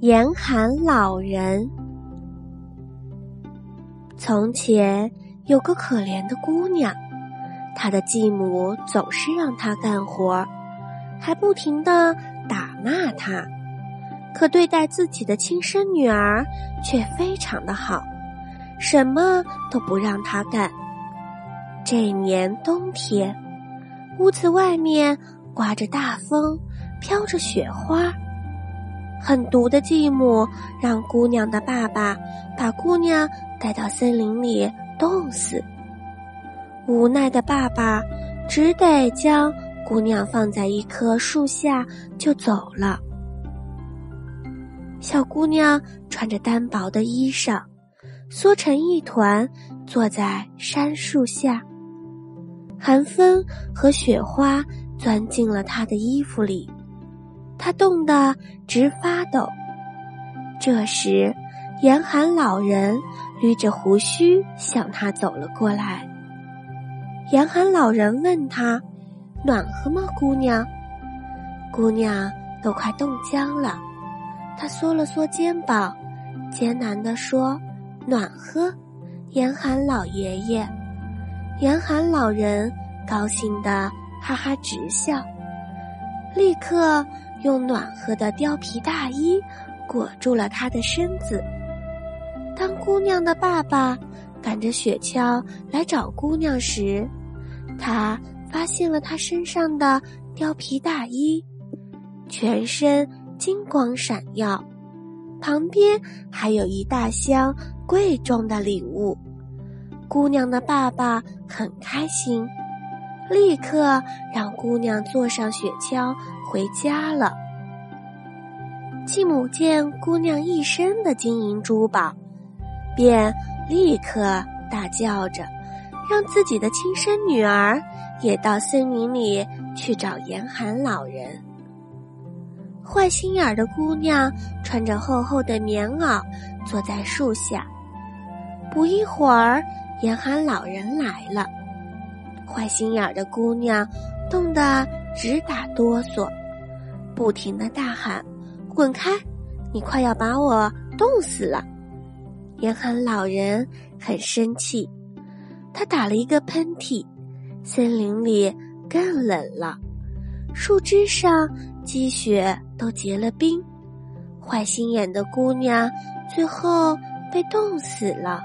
严寒老人。从前有个可怜的姑娘，她的继母总是让她干活，还不停的打骂她。可对待自己的亲生女儿却非常的好，什么都不让她干。这年冬天，屋子外面刮着大风，飘着雪花。狠毒的继母让姑娘的爸爸把姑娘带到森林里冻死。无奈的爸爸只得将姑娘放在一棵树下就走了。小姑娘穿着单薄的衣裳，缩成一团，坐在杉树下。寒风和雪花钻进了她的衣服里。他冻得直发抖。这时，严寒老人捋着胡须向他走了过来。严寒老人问他：“暖和吗，姑娘？”姑娘都快冻僵了。他缩了缩肩膀，艰难地说：“暖和。”严寒老爷爷，严寒老人高兴的哈哈直笑，立刻。用暖和的貂皮大衣裹住了她的身子。当姑娘的爸爸赶着雪橇来找姑娘时，他发现了她身上的貂皮大衣，全身金光闪耀，旁边还有一大箱贵重的礼物。姑娘的爸爸很开心。立刻让姑娘坐上雪橇回家了。继母见姑娘一身的金银珠宝，便立刻大叫着，让自己的亲生女儿也到森林里去找严寒老人。坏心眼儿的姑娘穿着厚厚的棉袄，坐在树下。不一会儿，严寒老人来了。坏心眼的姑娘冻得直打哆嗦，不停的大喊：“滚开！你快要把我冻死了！”严寒老人很生气，他打了一个喷嚏，森林里更冷了，树枝上积雪都结了冰，坏心眼的姑娘最后被冻死了。